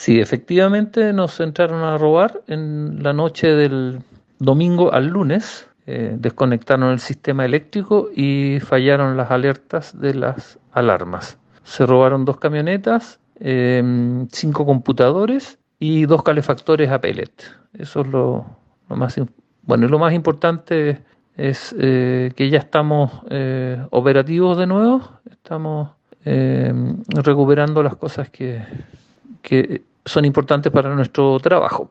Sí, efectivamente nos entraron a robar en la noche del domingo al lunes. Eh, desconectaron el sistema eléctrico y fallaron las alertas de las alarmas. Se robaron dos camionetas, eh, cinco computadores y dos calefactores a pellet. Eso es lo, lo más bueno. Y lo más importante es eh, que ya estamos eh, operativos de nuevo. Estamos eh, recuperando las cosas que, que son importantes para nuestro trabajo.